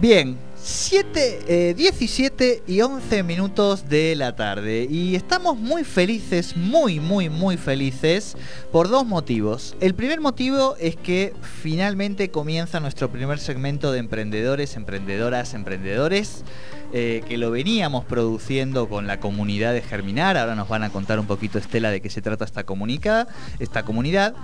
Bien, 7, 17 eh, y 11 minutos de la tarde y estamos muy felices, muy, muy, muy felices por dos motivos. El primer motivo es que finalmente comienza nuestro primer segmento de emprendedores, emprendedoras, emprendedores, eh, que lo veníamos produciendo con la comunidad de Germinar. Ahora nos van a contar un poquito, Estela, de qué se trata esta, comunica, esta comunidad.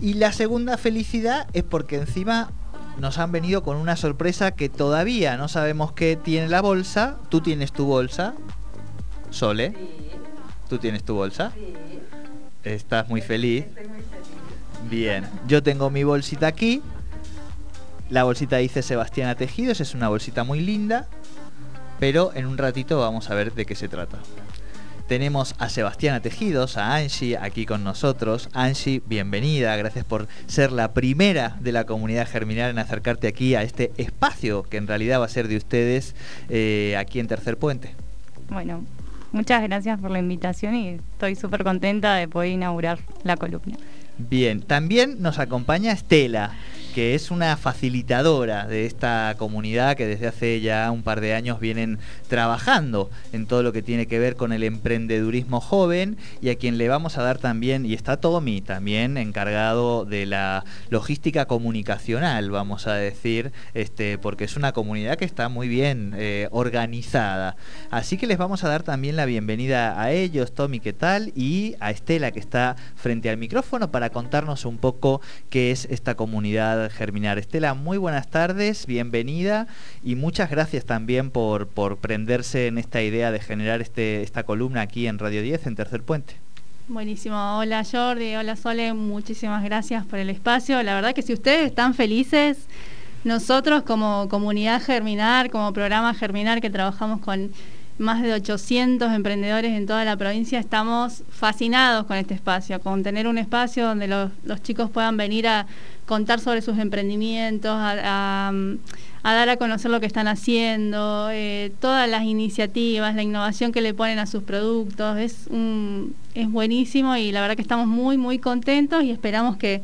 Y la segunda felicidad es porque encima nos han venido con una sorpresa que todavía no sabemos qué tiene la bolsa. Tú tienes tu bolsa, Sole. ¿Tú tienes tu bolsa? Estás muy feliz. Bien, yo tengo mi bolsita aquí. La bolsita dice Sebastiana Tejidos, es una bolsita muy linda, pero en un ratito vamos a ver de qué se trata. Tenemos a Sebastiana Tejidos, a Angie aquí con nosotros. Angie, bienvenida, gracias por ser la primera de la comunidad germinal en acercarte aquí a este espacio que en realidad va a ser de ustedes eh, aquí en Tercer Puente. Bueno, muchas gracias por la invitación y estoy súper contenta de poder inaugurar la columna. Bien, también nos acompaña Estela que es una facilitadora de esta comunidad que desde hace ya un par de años vienen trabajando en todo lo que tiene que ver con el emprendedurismo joven y a quien le vamos a dar también, y está Tommy también encargado de la logística comunicacional, vamos a decir, este, porque es una comunidad que está muy bien eh, organizada. Así que les vamos a dar también la bienvenida a ellos, Tommy, ¿qué tal? Y a Estela que está frente al micrófono para contarnos un poco qué es esta comunidad Germinar. Estela, muy buenas tardes, bienvenida y muchas gracias también por, por prenderse en esta idea de generar este, esta columna aquí en Radio 10, en Tercer Puente. Buenísimo, hola Jordi, hola Sole, muchísimas gracias por el espacio. La verdad que si ustedes están felices, nosotros como comunidad Germinar, como programa Germinar que trabajamos con más de 800 emprendedores en toda la provincia, estamos fascinados con este espacio, con tener un espacio donde los, chicos puedan venir a contar sobre sus emprendimientos, a, dar a conocer lo que están haciendo, eh, todas las iniciativas, la innovación que le ponen a sus productos. Es, es buenísimo y la verdad que estamos muy, muy contentos y esperamos que,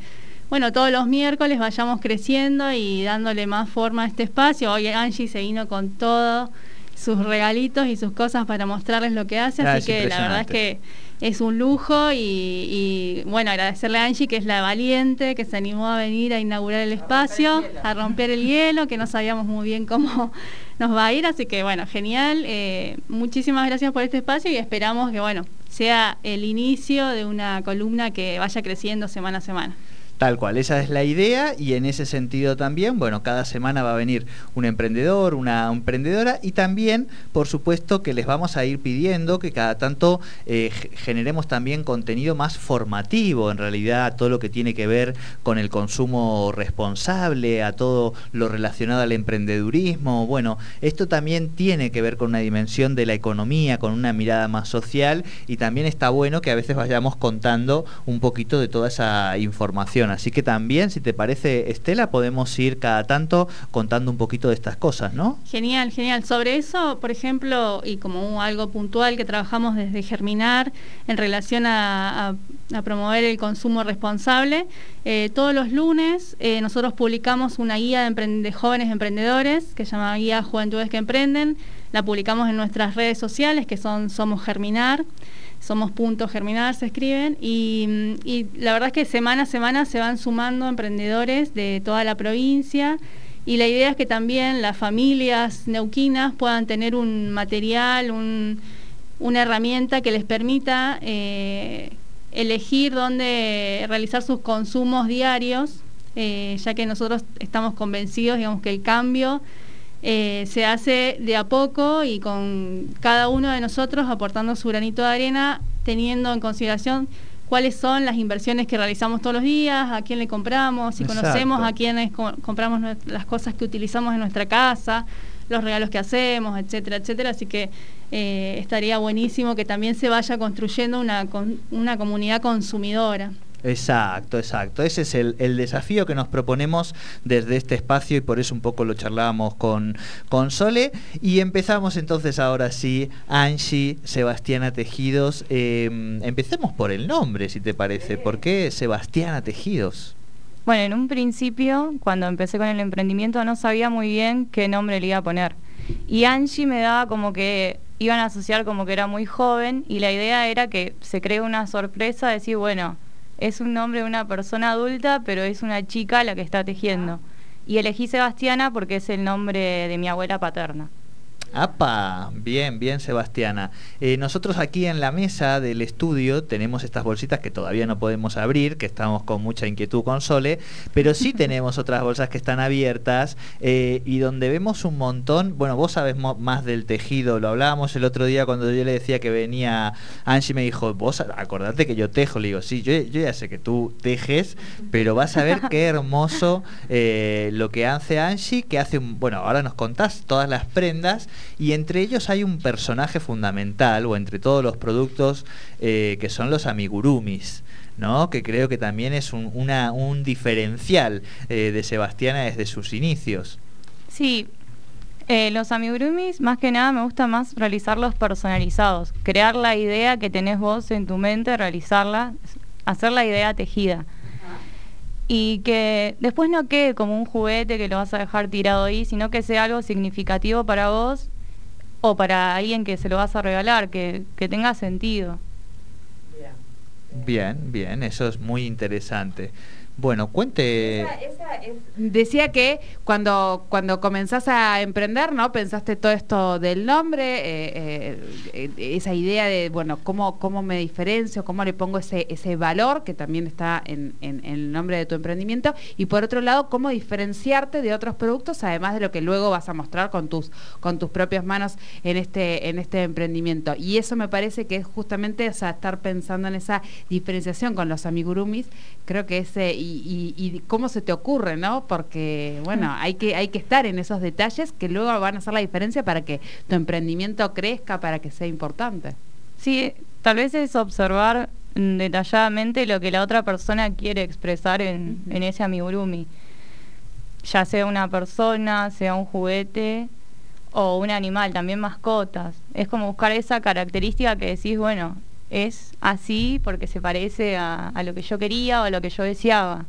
bueno, todos los miércoles vayamos creciendo y dándole más forma a este espacio. Hoy Angie se vino con todos sus regalitos y sus cosas para mostrarles lo que hace, ah, así que la verdad es que es un lujo y, bueno, agradecerle a Angie, que es la valiente, que se animó a venir a inaugurar el espacio, a romper el hielo, que no sabíamos muy bien cómo nos va a ir, así que bueno, genial. Eh, muchísimas gracias por este espacio y esperamos que bueno, sea el inicio de una columna que vaya creciendo semana a semana. Tal cual, esa es la idea y en ese sentido también, bueno, cada semana va a venir un emprendedor, una emprendedora y también, por supuesto, que les vamos a ir pidiendo que cada tanto eh, generemos también contenido más formativo, en realidad, todo lo que tiene que ver con el consumo responsable, a todo lo relacionado al emprendedurismo. Bueno, esto también tiene que ver con una dimensión de la economía, con una mirada más social y también está bueno que a veces vayamos contando un poquito de toda esa información. Así que también, si te parece, Estela, podemos ir cada tanto contando un poquito de estas cosas, ¿no? Genial, genial. Sobre eso, por ejemplo, y como algo puntual que trabajamos desde Germinar en relación a, promover el consumo responsable, eh, todos los lunes eh, nosotros publicamos una guía de, de jóvenes emprendedores que se llama Guía Juventudes que Emprenden. La publicamos en nuestras redes sociales que son Somos Germinar somos puntos germinar, se escriben, y, la verdad es que semana a semana se van sumando emprendedores de toda la provincia, y la idea es que también las familias neuquinas puedan tener un material, una herramienta que les permita eh, elegir dónde realizar sus consumos diarios, eh, ya que nosotros estamos convencidos, digamos, que el cambio eh, se hace de a poco y con cada uno de nosotros aportando su granito de arena, teniendo en consideración cuáles son las inversiones que realizamos todos los días, a quién le compramos, si conocemos a quiénes compramos las cosas que utilizamos en nuestra casa, los regalos que hacemos, etcétera, etcétera. Así que eh, estaría buenísimo que también se vaya construyendo una, una comunidad consumidora. Exacto, exacto. Ese es el, desafío que nos proponemos desde este espacio y por eso un poco lo charlábamos con, con Sole. Y empezamos entonces ahora sí, Angie, Sebastiana Tejidos. Em, empecemos por el nombre, si te parece. ¿Por qué Sebastiana Tejidos? Bueno, en un principio, cuando empecé con el emprendimiento, no sabía muy bien qué nombre le iba a poner. Y Angie me daba como que iban a asociar como que era muy joven y la idea era que se cree una sorpresa, decir, bueno, es un nombre de una persona adulta, pero es una chica la que está tejiendo. Y elegí Sebastiana porque es el nombre de mi abuela paterna. ¡Apa! Bien, bien, Sebastiana. Eh, nosotros aquí en la mesa del estudio tenemos estas bolsitas que todavía no podemos abrir, que estamos con mucha inquietud con Sole, pero sí tenemos otras bolsas que están abiertas eh, y donde vemos un montón. Bueno, vos sabes más del tejido, lo hablábamos el otro día cuando yo le decía que venía Angie, me dijo, vos acordate que yo tejo. Le digo, sí, yo, ya sé que tú tejes, pero vas a ver qué hermoso eh, lo que hace Angie, que hace un. Bueno, ahora nos contás todas las prendas y entre ellos hay un personaje fundamental, o entre todos los productos, eh, que son los amigurumis. ¿no? que creo que también es un, una, un diferencial eh, de Sebastiana desde sus inicios. Sí, eh, los amigurumis, más que nada, me gusta más realizarlos personalizados. Crear la idea que tenés vos en tu mente, realizarla, hacer la idea tejida y que después no quede como un juguete que lo vas a dejar tirado ahí, sino que sea algo significativo para vos o para alguien que se lo vas a regalar, que, que tenga sentido. Bien, bien, eso es muy interesante. Bueno, cuente. Decía que cuando, cuando comenzás a emprender, ¿no? Pensaste todo esto del nombre, eh, eh, esa idea de, bueno, cómo, cómo me diferencio, cómo le pongo ese, ese valor que también está en, el nombre de tu emprendimiento. Y por otro lado, cómo diferenciarte de otros productos, además de lo que luego vas a mostrar con tus, con tus propias manos en este, en este emprendimiento. Y eso me parece que es justamente, estar pensando en esa diferenciación con los amigurumis, creo que ese y, cómo se te ocurre, ¿no? Porque, bueno, mm. hay que, hay que estar en esos detalles que luego van a hacer la diferencia para que tu emprendimiento crezca, para que sea importante. Sí, tal vez es observar detalladamente lo que la otra persona quiere expresar en, en ese amigurumi. Ya sea una persona, sea un juguete o un animal, también mascotas. Es como buscar esa característica que decís, bueno, es así porque se parece a, lo que yo quería o a lo que yo deseaba.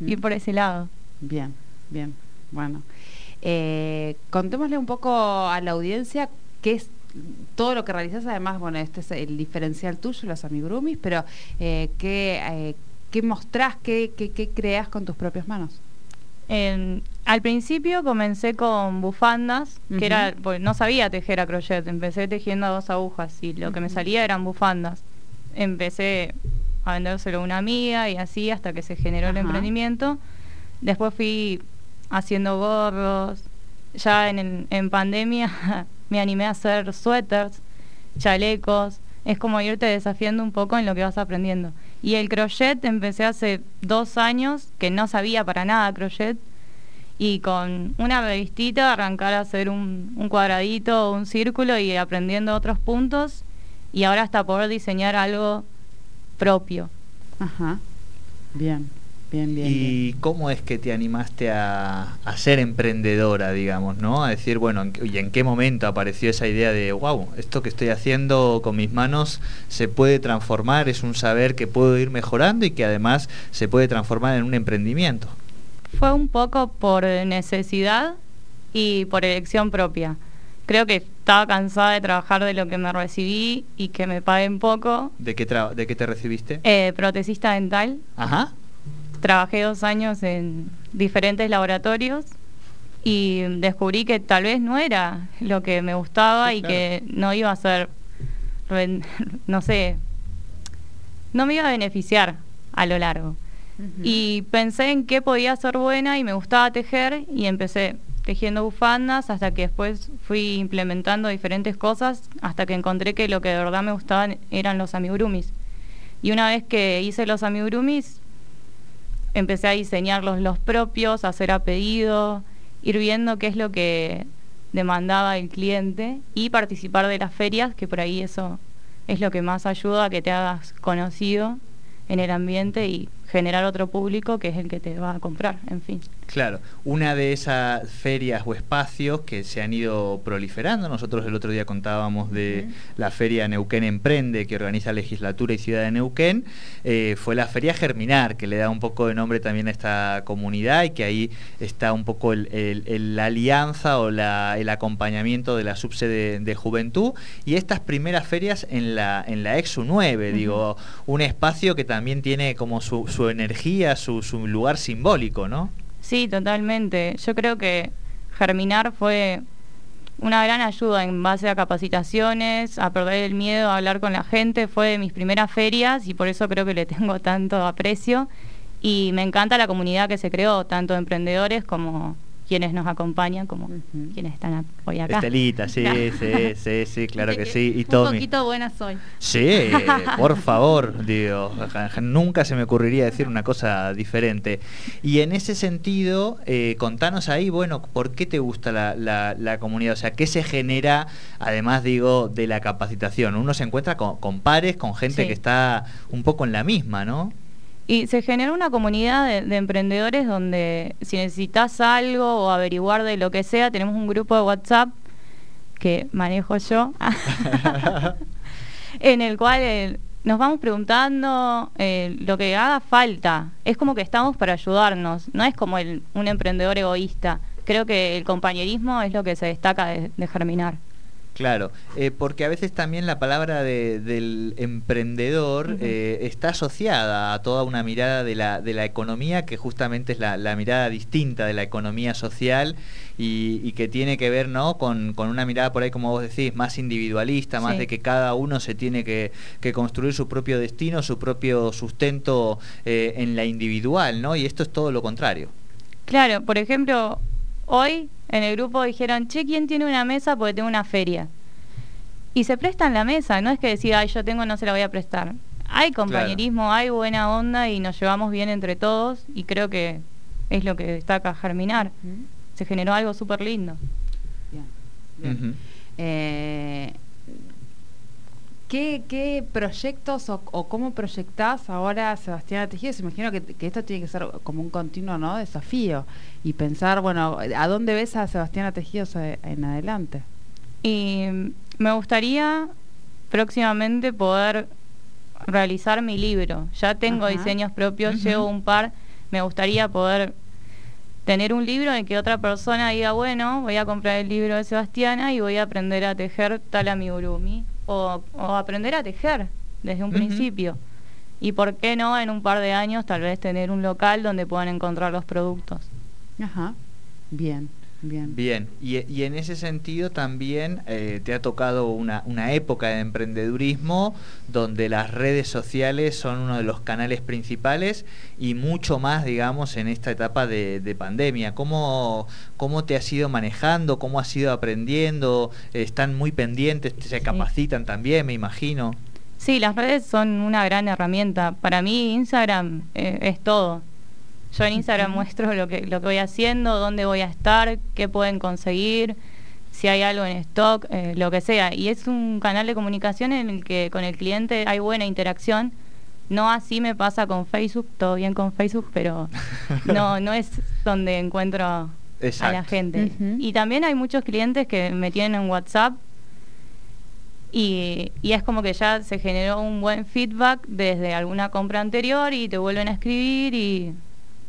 Ir por ese lado. Bien, bien. Bueno, eh, contémosle un poco a la audiencia qué es todo lo que realizas. Además, bueno, este es el diferencial tuyo, los amigurumis, pero eh, ¿qué, eh, ¿qué mostrás, qué, qué, qué creas con tus propias manos? Al principio comencé con bufandas, que era, pues no sabía tejer a crochet, empecé tejiendo a dos agujas y lo que me salía eran bufandas. Empecé a vendérselo a una amiga y así hasta que se generó el emprendimiento. Después fui haciendo gorros. Ya en, en pandemia me animé a hacer suéteres, chalecos. Es como irte desafiando un poco en lo que vas aprendiendo. Y el crochet empecé hace dos años, que no sabía para nada crochet, y con una revistita arrancar a hacer un, un cuadradito un círculo y aprendiendo otros puntos, y ahora hasta poder diseñar algo propio. Ajá, bien. ¿Y cómo es que te animaste a, ser emprendedora, digamos, ¿no? A decir, bueno, ¿y en qué momento apareció esa idea de, wow, esto que estoy haciendo con mis manos se puede transformar, es un saber que puedo ir mejorando y que además se puede transformar en un emprendimiento? Fue un poco por necesidad y por elección propia. Creo que estaba cansada de trabajar de lo que me recibí y que me paguen poco. ¿De qué, de qué te recibiste? Eh, protecista dental. Ajá. Trabajé dos años en diferentes laboratorios y descubrí que tal vez no era lo que me gustaba y que no iba a ser, no sé, no me iba a beneficiar a lo largo. Y pensé en qué podía ser buena y me gustaba tejer y empecé tejiendo bufandas hasta que después fui implementando diferentes cosas hasta que encontré que lo que de verdad me gustaban eran los amigurumis. Y una vez que hice los amigurumis, empecé a diseñarlos los propios, a hacer a pedido, ir viendo qué es lo que demandaba el cliente y participar de las ferias, que por ahí eso es lo que más ayuda a que te hagas conocido en el ambiente y generar otro público que es el que te va a comprar, en fin. Claro, una de esas ferias o espacios que se han ido proliferando, nosotros el otro día contábamos de la feria Neuquén Emprende que organiza Legislatura y Ciudad de Neuquén, eh, fue la feria Germinar, que le da un poco de nombre también a esta comunidad y que ahí está un poco la alianza o el acompañamiento de la subsede de juventud. Y estas primeras ferias en la, en la Exu 9, digo, un espacio que también tiene como su, energía, su, su lugar simbólico, ¿no? Sí, totalmente. Yo creo que Germinar fue una gran ayuda en base a capacitaciones, a perder el miedo a hablar con la gente. Fue de mis primeras ferias y por eso creo que le tengo tanto aprecio. Y me encanta la comunidad que se creó, tanto emprendedores como quienes nos acompañan como quienes están hoy acá. Estelita, sí, sí, sí, sí, claro que sí. Y Un poquito buena soy. Sí, por favor, digo, nunca se me ocurriría decir una cosa diferente. Y en ese sentido, eh, contanos ahí, bueno, ¿por qué te gusta la, comunidad? O sea, ¿qué se genera, además, digo, de la capacitación? Uno se encuentra con, pares, con gente que está un poco en la misma, ¿no? Y se genera una comunidad de, emprendedores donde si necesitas algo o averiguar de lo que sea, tenemos un grupo de WhatsApp que manejo yo, en el cual eh, nos vamos preguntando eh, lo que haga falta. Es como que estamos para ayudarnos, no es como un emprendedor egoísta. Creo que el compañerismo es lo que se destaca de Germinar. Claro, eh, porque a veces también la palabra del emprendedor eh, está asociada a toda una mirada de la, de la economía que justamente es la, mirada distinta de la economía social y, que tiene que ver ¿no? Con, una mirada por ahí, como vos decís, más individualista, más de que cada uno se tiene que, construir su propio destino, su propio sustento eh, en la individual, ¿no? Y esto es todo lo contrario. Claro, por ejemplo, hoy en el grupo dijeron, che, ¿quién tiene una mesa? Porque tengo una feria. Y se prestan la mesa, no es que decir, ay, yo tengo, no se la voy a prestar. Hay compañerismo, hay buena onda y nos llevamos bien entre todos y creo que es lo que destaca Germinar. Se generó algo súper lindo. Bien, eh, ¿Qué, proyectos o, cómo proyectás ahora Sebastián Tejido? Se imagino que, esto tiene que ser como un continuo ¿no? desafío y pensar, bueno, ¿a dónde ves a Sebastián Tejidos en adelante? Y me gustaría próximamente poder realizar mi libro. Ya tengo diseños propios, llevo un par. Me gustaría poder tener un libro en que otra persona diga, bueno, voy a comprar el libro de Sebastiana y voy a aprender a tejer tal amigurumi o, aprender a tejer desde un principio. Y por qué no en un par de años tal vez tener un local donde puedan encontrar los productos. Ajá, bien. Bien. Bien, y, en ese sentido también eh, te ha tocado una, una, época de emprendedurismo donde las redes sociales son uno de los canales principales y mucho más, digamos, en esta etapa de, pandemia. ¿Cómo, ¿Cómo te has ido manejando? ¿Cómo has ido aprendiendo? ¿Están muy pendientes? ¿Se capacitan también, me imagino? Sí, las redes son una gran herramienta. Para mí Instagram eh, es todo. Yo en Instagram muestro lo que, lo que voy haciendo, dónde voy a estar, qué pueden conseguir, si hay algo en stock, eh, lo que sea. Y es un canal de comunicación en el que con el cliente hay buena interacción. No así me pasa con Facebook, todo bien con Facebook, pero no, no es donde encuentro a la gente. Y también hay muchos clientes que me tienen en WhatsApp y, y, es como que ya se generó un buen feedback desde alguna compra anterior y te vuelven a escribir y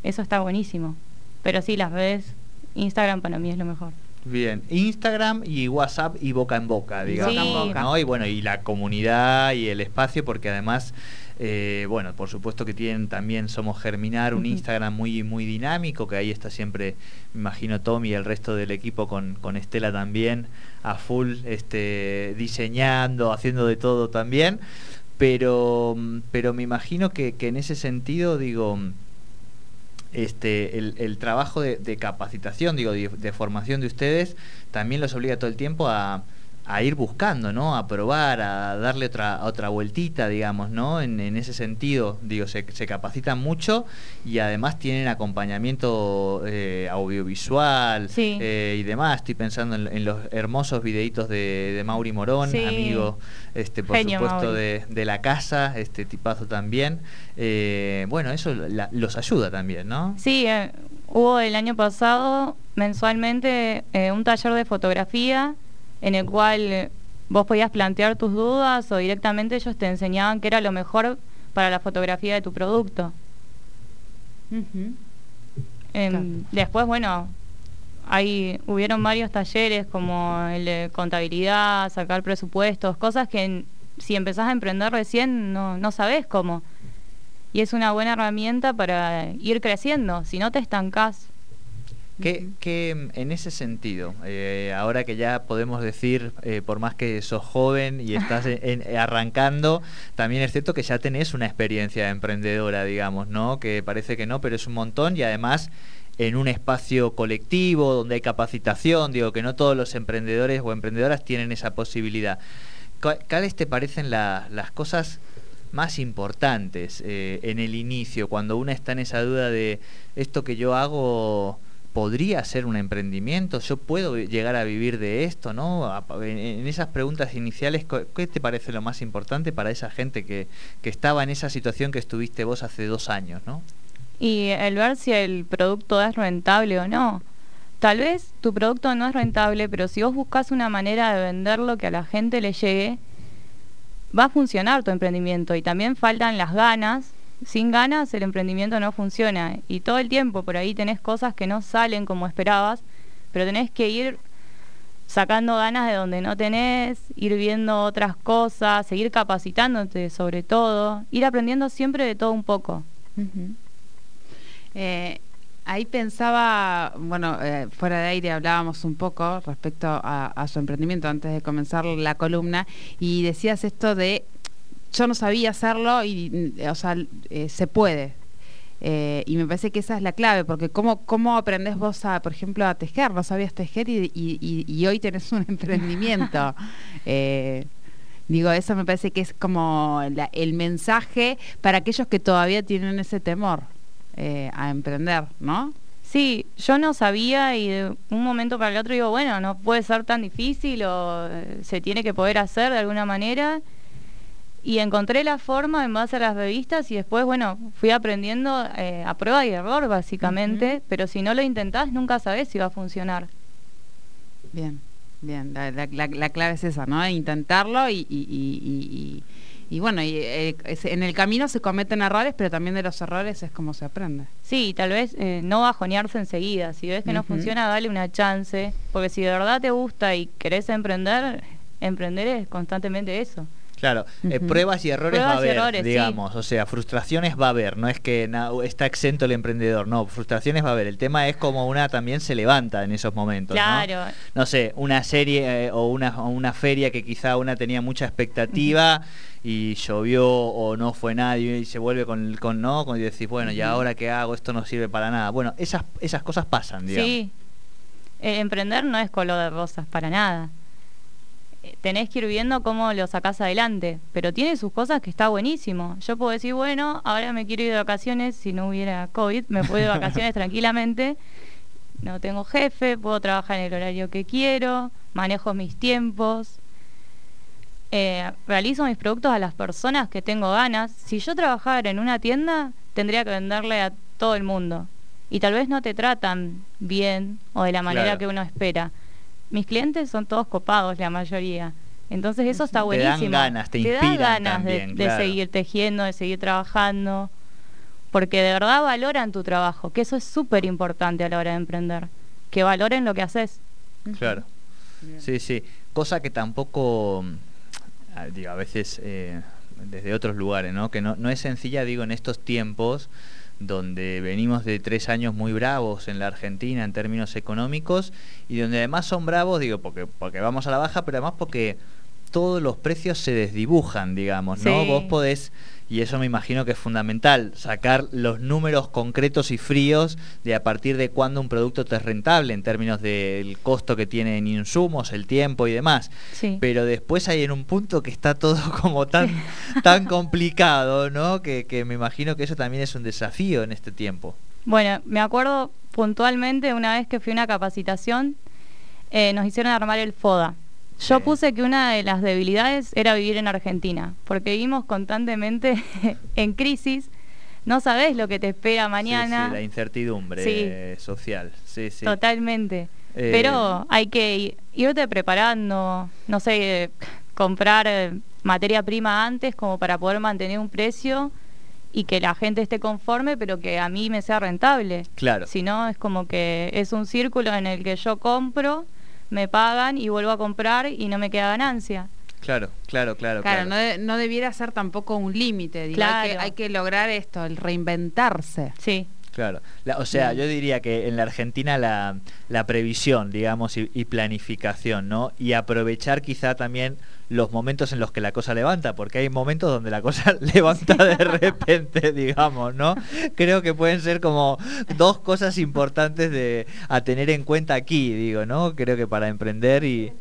eso está buenísimo. Pero sí, las redes, Instagram para mí es lo mejor. Bien, Instagram y WhatsApp y boca en boca, digamos. ¿no? Y bueno, y la comunidad y el espacio, porque además, eh, bueno, por supuesto que tienen también Somos Germinar, un Instagram muy, muy dinámico, que ahí está siempre, me imagino, Tommy y el resto del equipo con, con Estela también, a full, este, diseñando, haciendo de todo también. Pero, pero me imagino que, que en ese sentido, digo, este, el, trabajo de, capacitación, digo, de, formación de ustedes, también los obliga todo el tiempo a, a ir buscando, ¿no? A probar, a darle otra, otra vueltita, digamos, ¿no? En, ese sentido, digo, se, capacitan mucho y además tienen acompañamiento eh, audiovisual eh, y demás. Estoy pensando en, los hermosos videitos de, de Mauri Morón, amigo, este, por supuesto, de, de, la casa, este tipazo también. Eh, bueno, eso los ayuda también, ¿no? Sí, hubo el año pasado mensualmente un taller de fotografía en el cual vos podías plantear tus dudas o directamente ellos te enseñaban qué era lo mejor para la fotografía de tu producto. Em, después, bueno, ahí hubieron varios talleres como el de contabilidad, sacar presupuestos, cosas que si empezás a emprender recién no, no sabés cómo. Y es una buena herramienta para ir creciendo, si no te estancás. Que, en ese sentido, eh, ahora que ya podemos decir, eh, por más que sos joven y estás arrancando, también es cierto que ya tenés una experiencia emprendedora, digamos, ¿no? Que parece que no, pero es un montón y además en un espacio colectivo donde hay capacitación, digo que no todos los emprendedores o emprendedoras tienen esa posibilidad. ¿Cuáles te parecen las cosas más importantes eh, en el inicio, cuando uno está en esa duda de esto que yo hago podría ser un emprendimiento, yo puedo llegar a vivir de esto, ¿no? En esas preguntas iniciales, ¿qué te parece lo más importante para esa gente que, que estaba en esa situación que estuviste vos hace dos años, ¿no? Y el ver si el producto es rentable o no. Tal vez tu producto no es rentable, pero si vos buscas una manera de venderlo que a la gente le llegue, va a funcionar tu emprendimiento. Y también faltan las ganas sin ganas el emprendimiento no funciona y todo el tiempo por ahí tenés cosas que no salen como esperabas, pero tenés que ir sacando ganas de donde no tenés, ir viendo otras cosas, seguir capacitándote sobre todo, ir aprendiendo siempre de todo un poco. Eh, ahí pensaba, bueno, eh, fuera de aire hablábamos un poco respecto a, a, su emprendimiento antes de comenzar la columna y decías esto de yo no sabía hacerlo y, o sea, eh, se puede. Eh, y me parece que esa es la clave, porque ¿cómo, cómo aprendés vos, a, por ejemplo, a tejer? No sabías tejer y, y, hoy tenés un emprendimiento. Eh, digo, eso me parece que es como el mensaje para aquellos que todavía tienen ese temor a emprender, ¿no? Sí, yo no sabía y de un momento para el otro digo, bueno, no puede ser tan difícil o se tiene que poder hacer de alguna manera y encontré la forma en base a las revistas y después, bueno, fui aprendiendo eh, a prueba y error básicamente, pero si no lo intentás nunca sabés si va a funcionar. Bien, bien, la, clave es esa, ¿no? Intentarlo y, y, y, bueno, y, eh, en el camino se cometen errores, pero también de los errores es como se aprende. Sí, tal vez eh, no bajonearse enseguida, si ves que no funciona, dale una chance, porque si de verdad te gusta y querés emprender, emprender es constantemente eso. Claro, eh, pruebas y errores va a haber, digamos, o sea, frustraciones va a haber, no es que está exento el emprendedor, no, frustraciones va a haber. El tema es como una también se levanta en esos momentos. Claro. No, sé, una serie eh, o, una, una feria que quizá una tenía mucha expectativa y llovió o no fue nadie y se vuelve con, con no, con y decís, bueno, ¿y ahora qué hago? Esto no sirve para nada. Bueno, esas, esas cosas pasan, digamos. Sí, emprender no es color de rosas para nada tenés que ir viendo cómo lo sacás adelante. Pero tiene sus cosas que está buenísimo. Yo puedo decir, bueno, ahora me quiero ir de vacaciones, si no hubiera COVID, me puedo ir de vacaciones tranquilamente. No tengo jefe, puedo trabajar en el horario que quiero, manejo mis tiempos. Eh, realizo mis productos a las personas que tengo ganas. Si yo trabajara en una tienda, tendría que venderle a todo el mundo. Y tal vez no te tratan bien o de la manera que uno espera mis clientes son todos copados, la mayoría. Entonces eso está buenísimo. Te dan ganas, te, te ganas de, seguir tejiendo, de seguir trabajando, porque de verdad valoran tu trabajo, que eso es súper importante a la hora de emprender, que valoren lo que haces. Claro. Sí, sí. Cosa que tampoco, ah, digo, a veces eh, desde otros lugares, ¿no? Que no, no es sencilla, digo, en estos tiempos donde venimos de tres años muy bravos en la Argentina en términos económicos y donde además son bravos, digo, porque, porque vamos a la baja, pero además porque todos los precios se desdibujan, digamos, ¿no? Sí. Vos podés y eso me imagino que es fundamental, sacar los números concretos y fríos de a partir de cuándo un producto te es rentable en términos del costo que tiene en insumos, el tiempo y demás. Sí. Pero después hay en un punto que está todo como tan, tan complicado, ¿no? Que, que me imagino que eso también es un desafío en este tiempo. Bueno, me acuerdo puntualmente una vez que fui a una capacitación, eh, nos hicieron armar el FODA. Yo puse que una de las debilidades era vivir en Argentina, porque vivimos constantemente en crisis, no sabes lo que te espera mañana, sí, la incertidumbre Sí. eh, social. Sí, sí. totalmente. Eh, Pero hay que irte preparando, no sé, comprar materia prima antes como para poder mantener un precio y que la gente esté conforme, pero que a mí me sea rentable. Claro. Si no, es como que es un círculo en el que yo compro, me pagan y vuelvo a comprar y no me queda ganancia. Claro, claro, claro. Claro, claro. No, de- no debiera ser tampoco un límite. hay, que, Claro. hay que lograr esto, el reinventarse. Sí, Claro. La- o sea, yo diría que en la Argentina la, la previsión, digamos, y, y planificación, ¿no? Y aprovechar quizá también los momentos en los que la cosa levanta, porque hay momentos donde la cosa levanta de repente, digamos, ¿no? Creo que pueden ser como dos cosas importantes de a tener en cuenta aquí, digo, ¿no? Creo que para emprender y...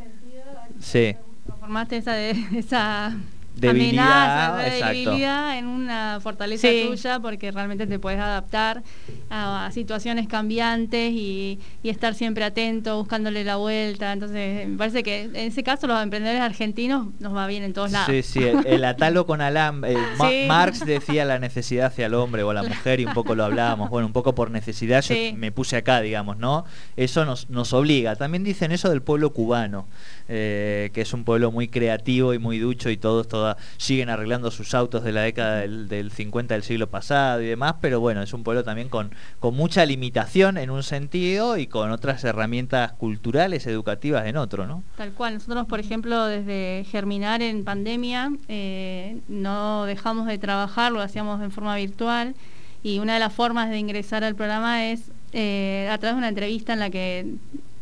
Sí. Transformaste esa, de- esa Debilidad, debilidad en una fortaleza Sí. tuya porque realmente te puedes adaptar a, a situaciones cambiantes y, y estar siempre atento, buscándole la vuelta. Entonces, me parece que en ese caso los emprendedores argentinos nos va bien en todos lados. Sí, sí, el, el atalo con alambre. eh, Ma- Sí. Marx decía la necesidad hacia el hombre o a la mujer y un poco lo hablábamos. Bueno, un poco por necesidad yo me puse acá, digamos, ¿no? Eso nos, nos obliga. También dicen eso del pueblo cubano, eh, que es un pueblo muy creativo y muy ducho y todos siguen arreglando sus autos de la década del, del 50 del siglo pasado y demás, pero bueno, es un pueblo también con, con mucha limitación en un sentido y con otras herramientas culturales, educativas en otro, ¿no? Tal cual. Nosotros, por ejemplo, desde germinar en pandemia, eh, no dejamos de trabajar, lo hacíamos en forma virtual. Y una de las formas de ingresar al programa es eh, a través de una entrevista en la que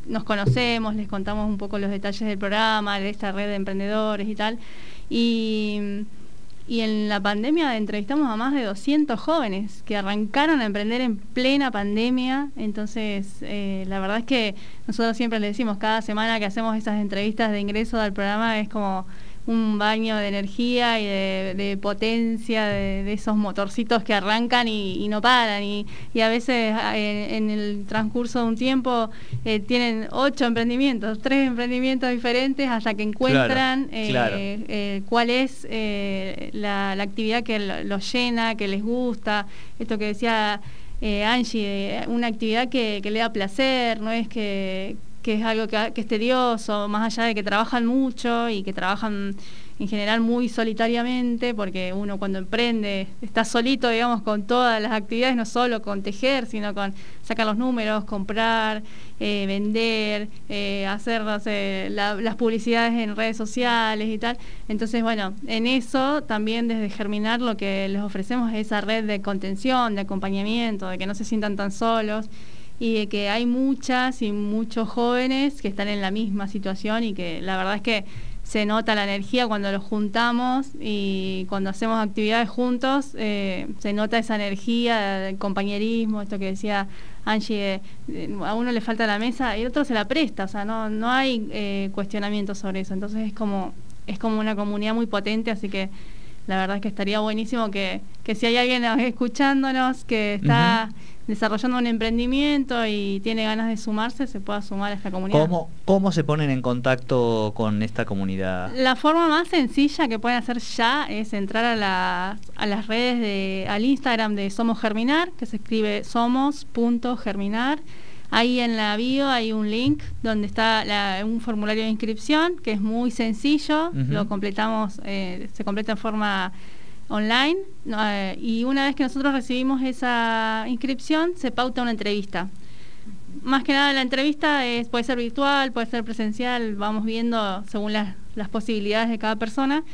nos conocemos, les contamos un poco los detalles del programa, de esta red de emprendedores y tal. Y, y en la pandemia entrevistamos a más de 200 jóvenes que arrancaron a emprender en plena pandemia. Entonces, eh, la verdad es que nosotros siempre le decimos, cada semana que hacemos esas entrevistas de ingreso al programa es como un baño de energía y de, de potencia de, de esos motorcitos que arrancan y, y no paran. Y, y a veces en, el transcurso de un tiempo eh, tienen ocho emprendimientos, tres emprendimientos diferentes hasta que encuentran eh, claro. eh, cuál es la, la actividad que lo- los llena, que les gusta. Esto que decía Angie, una actividad que, que le da placer, no es que, que es algo que, que es tedioso, más allá de que trabajan mucho y que trabajan en general muy solitariamente, porque uno cuando emprende está solito, digamos, con todas las actividades, no solo con tejer, sino con sacar los números, comprar, eh, vender, eh, hacer las publicidades en redes sociales y tal. Entonces, bueno, en eso también desde Germinar lo que les ofrecemos es esa red de contención, de acompañamiento, de que no se sientan tan solos y de que hay muchas y muchos jóvenes que están en la misma situación y que la verdad es que se nota la energía cuando los juntamos y cuando hacemos actividades juntos, eh, se nota esa energía del compañerismo, esto que decía Angie, de- a uno le falta la mesa y otro se la presta, o sea, no, no hay eh, cuestionamiento sobre eso, entonces es como, es como una comunidad muy potente, así que la verdad es que estaría buenísimo que, que si hay alguien escuchándonos que está desarrollando un emprendimiento y tiene ganas de sumarse, se pueda sumar a esta comunidad. ¿Cómo, ¿Cómo se ponen en contacto con esta comunidad? La forma más sencilla que pueden hacer ya es entrar a, la- a las redes de, al Instagram de Somos Germinar, que se escribe somos.germinar. Ahí en la bio hay un link donde está la- un formulario de inscripción que es muy sencillo, lo completamos, eh, se completa en forma online. Eh, y una vez que nosotros recibimos esa inscripción se pauta una entrevista. Más que nada la entrevista es, puede ser virtual, puede ser presencial, vamos viendo según las, las posibilidades de cada persona,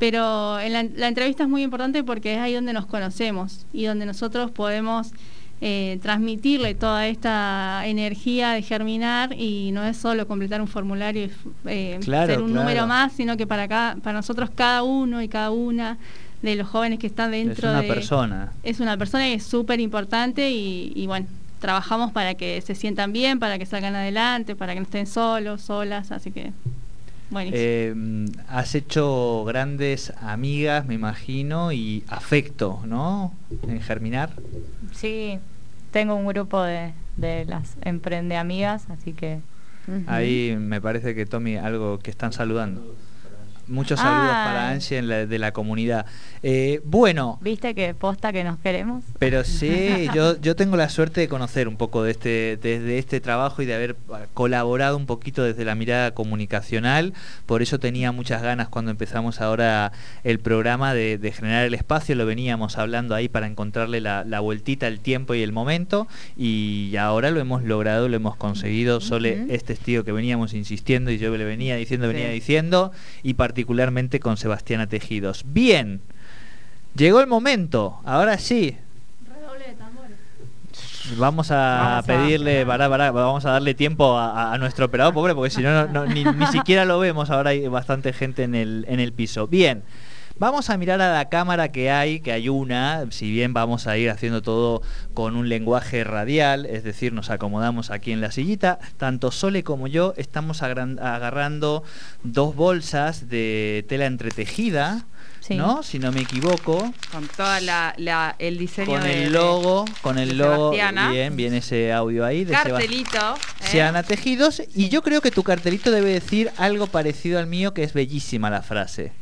pero en la, la entrevista es muy importante porque es ahí donde nos conocemos y donde nosotros podemos eh, transmitirle toda esta energía de germinar y no es solo completar un formulario y eh, Claro, ser un claro. número más, sino que para, cada, para nosotros cada uno y cada una de los jóvenes que están dentro es una de... persona. Es una persona que es súper importante y, y bueno, trabajamos para que se sientan bien, para que salgan adelante, para que no estén solos, solas, así que. Eh, has hecho grandes amigas, me imagino, y afecto, ¿no? En germinar. Sí, tengo un grupo de, de las emprende amigas, así que. Ahí me parece que Tommy, algo que están saludando. Muchos saludos Ah. para Angie en la- de la comunidad. Eh, bueno, viste que posta que nos queremos. pero sí, yo, yo tengo la suerte de conocer un poco de este, desde este trabajo y de haber colaborado un poquito desde la mirada comunicacional. Por eso tenía muchas ganas cuando empezamos ahora el programa de, de generar el espacio. Lo veníamos hablando ahí para encontrarle la, la vueltita, el tiempo y el momento. Y ahora lo hemos logrado, lo hemos conseguido. Sole es testigo que veníamos insistiendo y yo le venía diciendo, venía Sí. diciendo. Y particularmente con Sebastiana Tejidos. Bien. Llegó el momento, ahora sí, Redoble de tambores. Vamos a Vamos a- pedirle, vamos a darle tiempo a, a nuestro operador, pobre, porque si no, no- no, ni, ni siquiera lo vemos. Ahora hay bastante gente en el, en el piso. Bien, vamos a mirar a la cámara que hay, que hay una, si bien vamos a ir haciendo todo con un lenguaje radial, es decir, nos acomodamos aquí en la sillita, tanto Sole como yo estamos agarrando dos bolsas de tela entretejida, Sí. ¿no? Si no me equivoco. Con toda la, la- el diseño Con de- el de- logo, con el logo, Sebastiana. bien, viene ese audio ahí de cartelito. ¿eh? Sean Tejidos y yo creo que tu cartelito debe decir algo parecido al mío, que es bellísima la frase.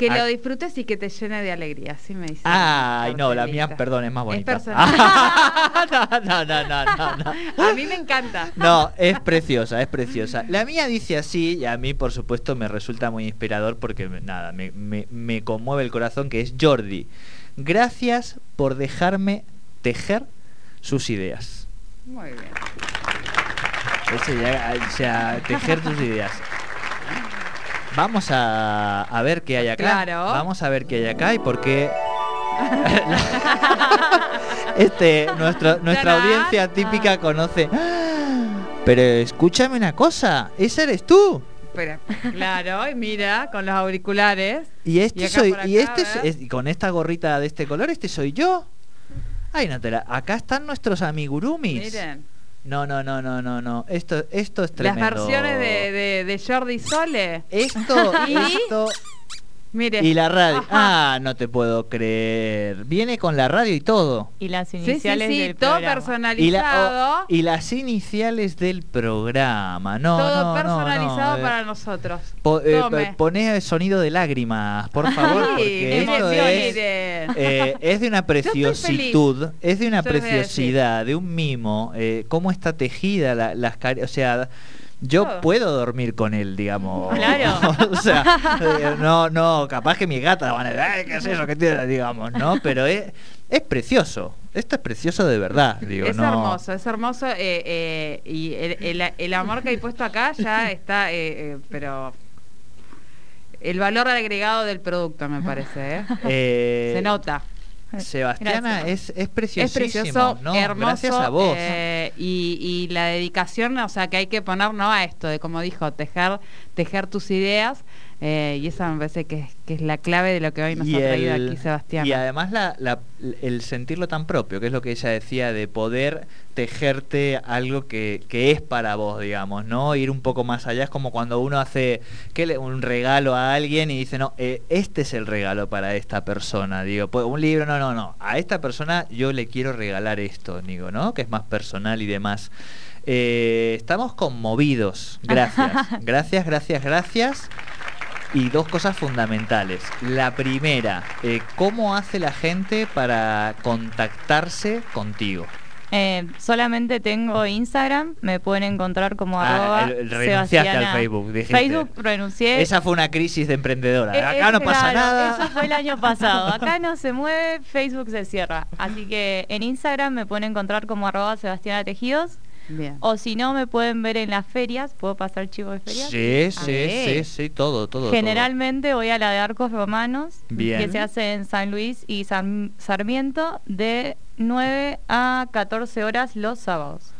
Que Ah. lo disfrutes y que te llene de alegría, así me dice. Ay, no, la mía, perdón, es más Es bonita. personal. no, no, no, no. A mí me encanta. No, es preciosa, es preciosa. La mía dice así y a mí, por supuesto, me resulta muy inspirador porque, nada, me, me- me conmueve el corazón, que es Jordi. Gracias por dejarme tejer sus ideas. Muy bien. Ese ya, o sea, tejer tus ideas. Vamos a, a ver qué hay acá. Claro. Vamos a ver qué hay acá y por qué. este, nuestro, nuestra audiencia típica conoce. Pero escúchame una cosa, ese eres tú. Pero, claro, y mira, con los auriculares. Y este Y soy, y este es- es- con esta gorrita de este color, este soy yo. Ay, no te la- acá están nuestros amigurumis. Miren. No, no, no, no, no, no. Esto, esto es Las tremendo. versiones de, de, de Jordi Sole. Esto, ¿Y? esto Mire. y la radio. Ajá. Ah, no te puedo creer. Viene con la radio y todo. Y las Sí, sí, iniciales sí, del todo programa. Y, personalizado. la, oh, y las iniciales del programa. No, todo no, no, personalizado no, eh, para nosotros. po- eh, poné sonido de lágrimas, por favor, Sí, porque esto es, eh, de una preciositud, es de una preciosidad, de un mimo, eh, cómo está tejida la- las o sea, yo puedo dormir con él, digamos. Claro. o sea, eh, no, no, capaz que mi gata van a decir, "Ay, ¿qué es eso que tiene? Digamos, ¿no? Pero es, es precioso. Esto es precioso de verdad, digo, es no. hermoso, es hermoso. eh, eh, y el, el- el amor que hay puesto acá ya está, eh, eh, pero. El valor agregado del producto, me parece. Eh, Se nota. Sebastiana es, es preciosísimo, Es precioso, ¿no? hermoso. Gracias a vos. eh, y, y la dedicación, o sea, que hay que poner no a esto, de como dijo, tejer, tejer tus ideas. Eh, y esa me parece que, es- que es la clave de lo que hoy nos Y ha traído el- aquí Sebastián. Y además la, la- el sentirlo tan propio, que es lo que ella decía, de poder tejerte algo que, que es para vos, digamos, ¿no? Ir un poco más allá, es como cuando uno hace ¿qué le- un regalo a alguien y dice, no, eh, este es el regalo para esta persona, digo, pues, un libro, no, no, no, a esta persona yo le quiero regalar esto, digo, ¿no? Que es más personal y demás. Eh, estamos conmovidos, gracias, gracias, gracias, gracias. Y dos cosas fundamentales. La primera, eh, ¿cómo hace la gente para contactarse contigo? Eh, solamente tengo Instagram, me pueden encontrar como Ah, arroba renunciaste al. Facebook, dijiste. Facebook renuncié. Esa fue una crisis de emprendedora. Eh, Acá eh, no pasa claro, nada. Eso fue el año pasado. Acá no se mueve, Facebook se cierra. Así que en Instagram me pueden encontrar como arroba Sebastiana Tejidos. Bien. O si no, me pueden ver en las ferias. ¿Puedo pasar chivo de ferias? Sí, sí, sí, sí, todo, todo. Generalmente voy a la de Arcos Romanos, Bien. que se hace en San Luis y San- Sarmiento de 9 a 14 horas los sábados.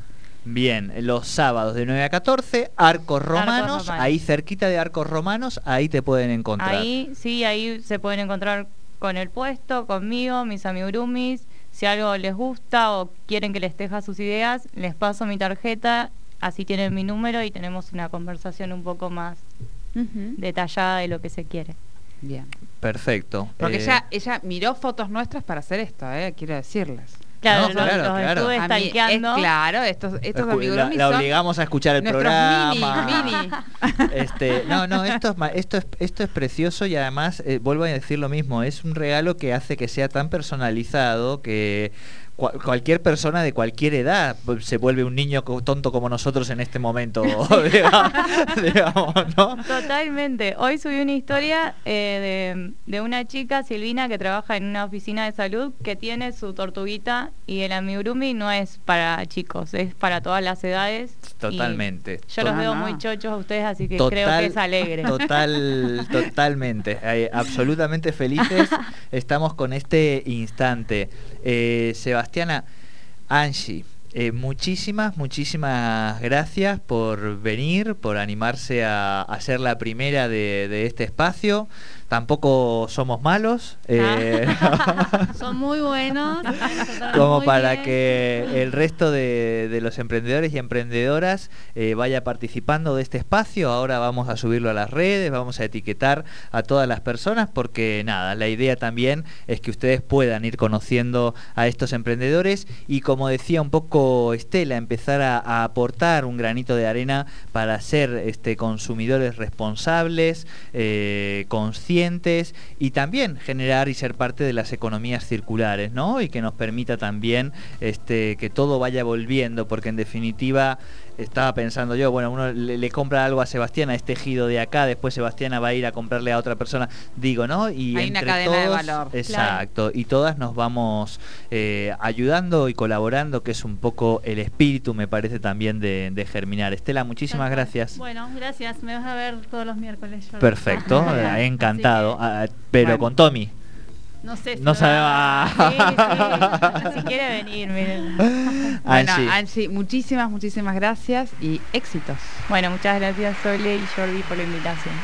Bien, los sábados de 9 a 14, Arcos Romanos, Romanos. ahí cerquita de Arcos Romanos, ahí te pueden encontrar. Ahí, sí, ahí se pueden encontrar con el puesto, conmigo, mis amigurumis. Si algo les gusta o quieren que les teja sus ideas, les paso mi tarjeta, así tienen mi número y tenemos una conversación un poco más detallada de lo que se quiere. Bien. Perfecto. Porque Eh, ella, ella miró fotos nuestras para hacer esto, eh, quiero decirles. Claro, No, los, claro, los claro. estuve A mí, es claro, estos, estos escu- amigurumis la, obligamos a escuchar el programa. mini, mini. Este, no, no, esto es, ma- esto es, esto es precioso y además, eh, vuelvo a decir lo mismo, es un regalo que hace que sea tan personalizado que cua- cualquier persona de cualquier edad pues, se vuelve un niño tonto como nosotros en este momento, digamos, digamos, ¿no? Totalmente. Hoy subí una historia eh, de, de una chica, Silvina, que trabaja en una oficina de salud que tiene su tortuguita y el amigurumi no es para chicos, es para todas las edades. Totalmente. Yo los veo muy chochos a ustedes, así que Total- creo que es alegre. Total, totalmente. eh, absolutamente felices estamos con este instante. Eh, Sebastiana, Angie, eh, muchísimas, muchísimas gracias por venir, por animarse a, a ser la primera de, de este espacio. Tampoco somos malos. eh, Son muy buenos. como muy para bien. que el resto de, de los emprendedores y emprendedoras eh, vaya participando de este espacio. Ahora vamos a subirlo a las redes, vamos a etiquetar a todas las personas porque nada, la idea también es que ustedes puedan ir conociendo a estos emprendedores y como decía un poco Estela, empezar a, a aportar un granito de arena para ser este, consumidores responsables, eh, conscientes y también generar y ser parte de las economías circulares, ¿no? Y que nos permita también este, que todo vaya volviendo, porque en definitiva estaba pensando yo, bueno, uno le, le compra algo a Sebastián, a este tejido de acá, después Sebastiana va a ir a comprarle a otra persona, digo, ¿no? Y Hay una entre cadena de todos- valor. Exacto, y todas nos vamos eh, ayudando y colaborando, que es un poco el espíritu, me parece también de, de germinar. Estela, muchísimas gracias. Bueno, gracias. Me vas a ver todos los miércoles. Jordi. Perfecto, eh, encantado. que, Ah, pero Bueno. con Tommy. No sé si No va- sabemos. Sí, sí. Si quiere venir, miren. Bueno, Angie. Angie, muchísimas, muchísimas gracias y éxitos. Bueno, muchas gracias Sole y Jordi por la invitación.